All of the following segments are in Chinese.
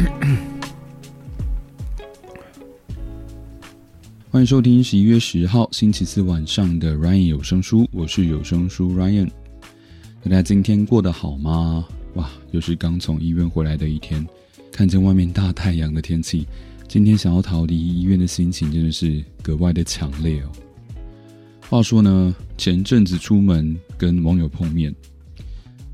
欢迎收听十一月十号星期四晚上的 Ryan 有声书，我是有声书 Ryan。大家今天过得好吗？哇，又是刚从医院回来的一天，看见外面大太阳的天气，今天想要逃离医院的心情真的是格外的强烈哦。话说呢，前阵子出门跟网友碰面，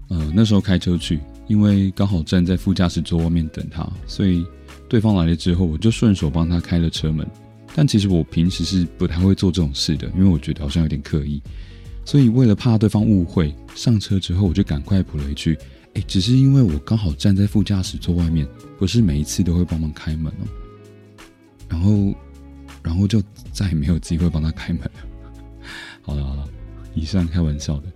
呃，那时候开车去。因为刚好站在副驾驶座外面等他，所以对方来了之后，我就顺手帮他开了车门。但其实我平时是不太会做这种事的，因为我觉得好像有点刻意。所以为了怕对方误会，上车之后我就赶快补了一句：“哎，只是因为我刚好站在副驾驶座外面，不是每一次都会帮忙开门哦。”然后，然后就再也没有机会帮他开门了。好了好了，以上开玩笑的。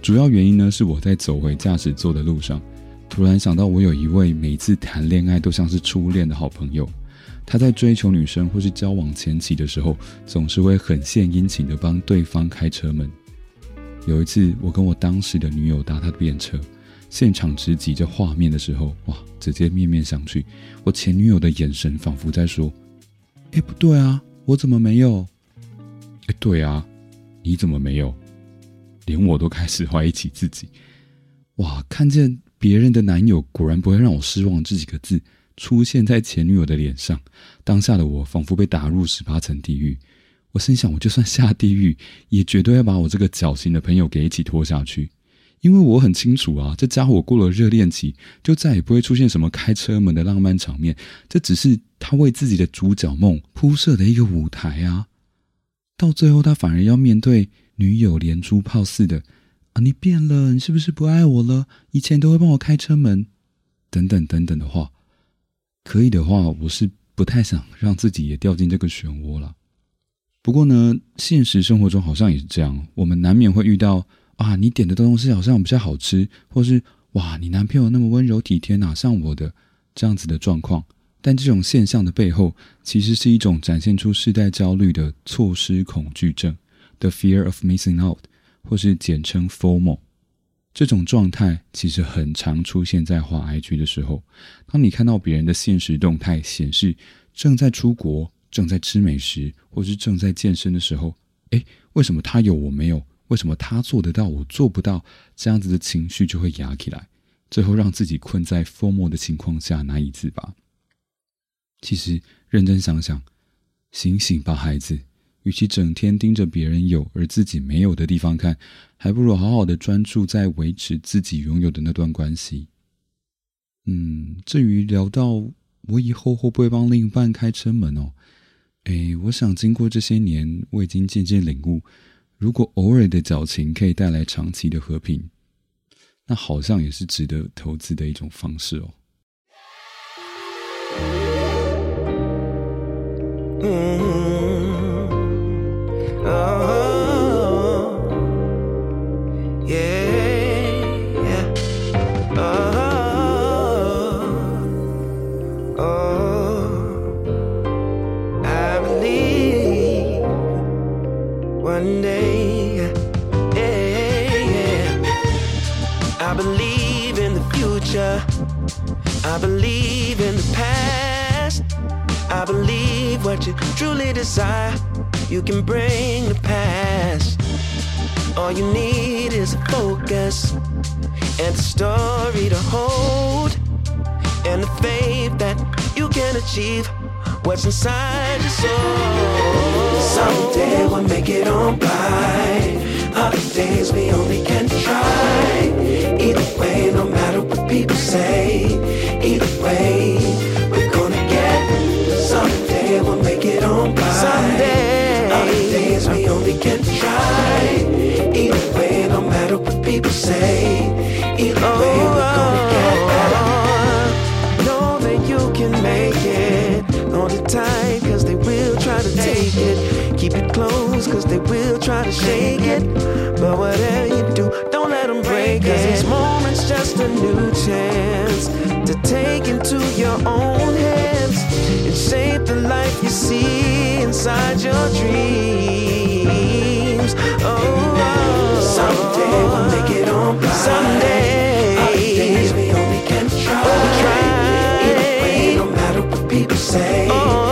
主要原因呢，是我在走回驾驶座的路上，突然想到我有一位每次谈恋爱都像是初恋的好朋友。他在追求女生或是交往前期的时候，总是会很献殷勤的帮对方开车门。有一次，我跟我当时的女友搭他的便车，现场直击这画面的时候，哇，直接面面相觑。我前女友的眼神仿佛在说：“哎，不对啊，我怎么没有？哎，对啊，你怎么没有？连我都开始怀疑起自己。哇，看见别人的男友，果然不会让我失望。这几个字。”出现在前女友的脸上，当下的我仿佛被打入十八层地狱。我心想，我就算下地狱，也绝对要把我这个矫情的朋友给一起拖下去。因为我很清楚啊，这家伙过了热恋期，就再也不会出现什么开车门的浪漫场面。这只是他为自己的主角梦铺设的一个舞台啊。到最后，他反而要面对女友连珠炮似的你变了，你是不是不爱我了？以前都会帮我开车门，等等等等的话。可以的话，我是不太想让自己也掉进这个漩涡了。不过呢，现实生活中好像也是这样，我们难免会遇到啊，你点的东西好像比较好吃，或是哇，你男朋友那么温柔体贴，哪像我的这样子的状况。但这种现象的背后，其实是一种展现出世代焦虑的错失恐惧症 （the fear of missing out），或是简称 FOMO。这种状态其实很常出现在滑 IG 的时候。当你看到别人的现实动态显示正在出国、正在吃美食，或是正在健身的时候，诶，为什么他有我没有？为什么他做得到我做不到？这样子的情绪就会压起来，最后让自己困在 FOMO 的情况下难以自拔。其实认真想想，醒醒吧，孩子。与其整天盯着别人有而自己没有的地方看，还不如好好的专注在维持自己拥有的那段关系。嗯，至于聊到我以后会不会帮另一半开车门哦，哎，我想经过这些年，我已经渐渐领悟，如果偶尔的矫情可以带来长期的和平，那好像也是值得投资的一种方式哦。I believe in the past. I believe what you truly desire, you can bring the past. All you need is a focus and a story to hold, and the faith that you can achieve what's inside your soul. Someday we'll make it by. Other days we only can try. Either way, no matter what people say either way, we're gonna get someday we'll make it on by. Someday, other days we only can try. Either way, no matter what people say, either oh, way we're gonna get oh, better. Oh, oh. Know that you can make it. Hold it tight, Keep it close, cause they will try to shake it. But whatever you do, don't let them break it. Cause each moment's just a new chance to take into your own hands and shape the life you see inside your dreams. Oh, oh. someday we'll make it on by. Someday, other days we only can try. Oh, try. Either way, no matter what people say. Oh,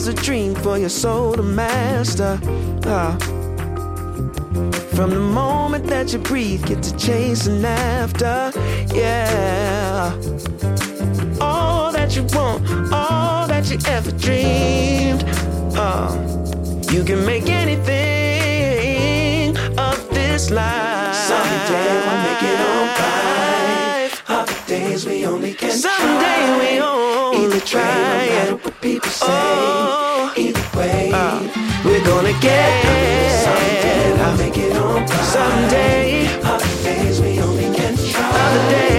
is a dream for your soul to master. Ah. From the moment that you breathe, get to chasing after. Yeah. All that you want, all that you ever dreamed. Uh, you can make anything of this life. Someday we'll make it. Other days we only can Someday try. we only Either way, try. No matter what people say. Oh. Either way, uh. We're gonna get someday we'll make it alright. Someday, Other days we only can try. other days.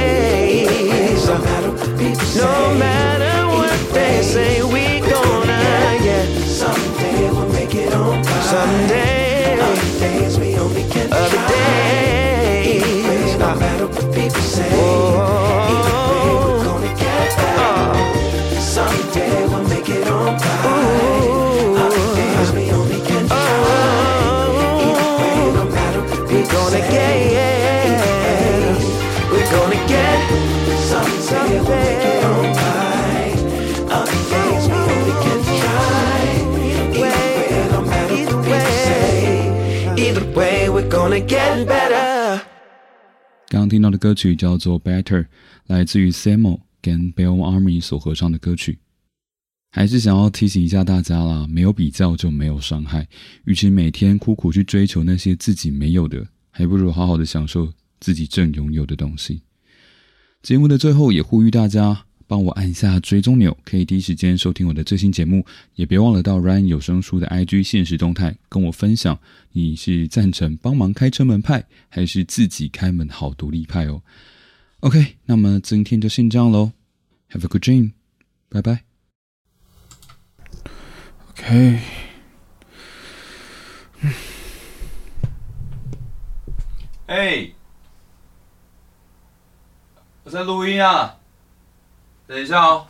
Way, we're gonna get better. 刚听到的歌曲叫做《Better》，来自于 Samo 跟 Bell Army 所合唱的歌曲。还是想要提醒一下大家啦，没有比较就没有伤害。与其每天苦苦去追求那些自己没有的，还不如好好的享受自己正拥有的东西。节目的最后也呼吁大家帮我按下追踪钮，可以第一时间收听我的最新节目。也别忘了到 Ryan 有声书的 IG 现实动态跟我分享，你是赞成帮忙开车门派，还是自己开门好独立派哦？OK，那么今天就先这样喽，Have a good dream，拜拜。OK，哎，我在录音啊，等一下哦。